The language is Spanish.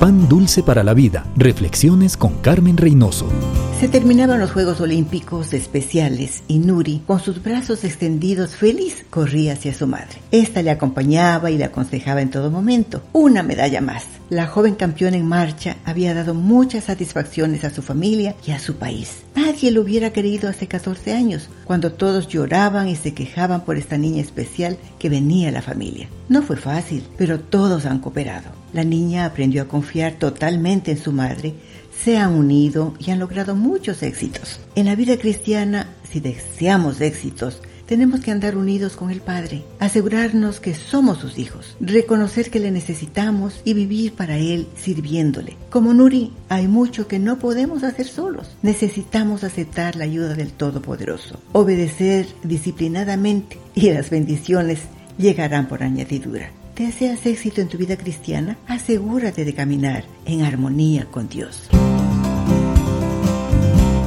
Pan dulce para la vida. Reflexiones con Carmen Reynoso. Se terminaban los Juegos Olímpicos especiales y Nuri, con sus brazos extendidos feliz, corría hacia su madre. Esta le acompañaba y le aconsejaba en todo momento. Una medalla más. La joven campeona en marcha había dado muchas satisfacciones a su familia y a su país. Nadie lo hubiera querido hace 14 años, cuando todos lloraban y se quejaban por esta niña especial que venía a la familia. No fue fácil, pero todos han cooperado. La niña aprendió a confiar totalmente en su madre, se han unido y han logrado muchos éxitos. En la vida cristiana, si deseamos éxitos, tenemos que andar unidos con el Padre, asegurarnos que somos sus hijos, reconocer que le necesitamos y vivir para Él sirviéndole. Como Nuri, hay mucho que no podemos hacer solos. Necesitamos aceptar la ayuda del Todopoderoso, obedecer disciplinadamente y las bendiciones llegarán por añadidura. ¿Deseas éxito en tu vida cristiana? Asegúrate de caminar en armonía con Dios.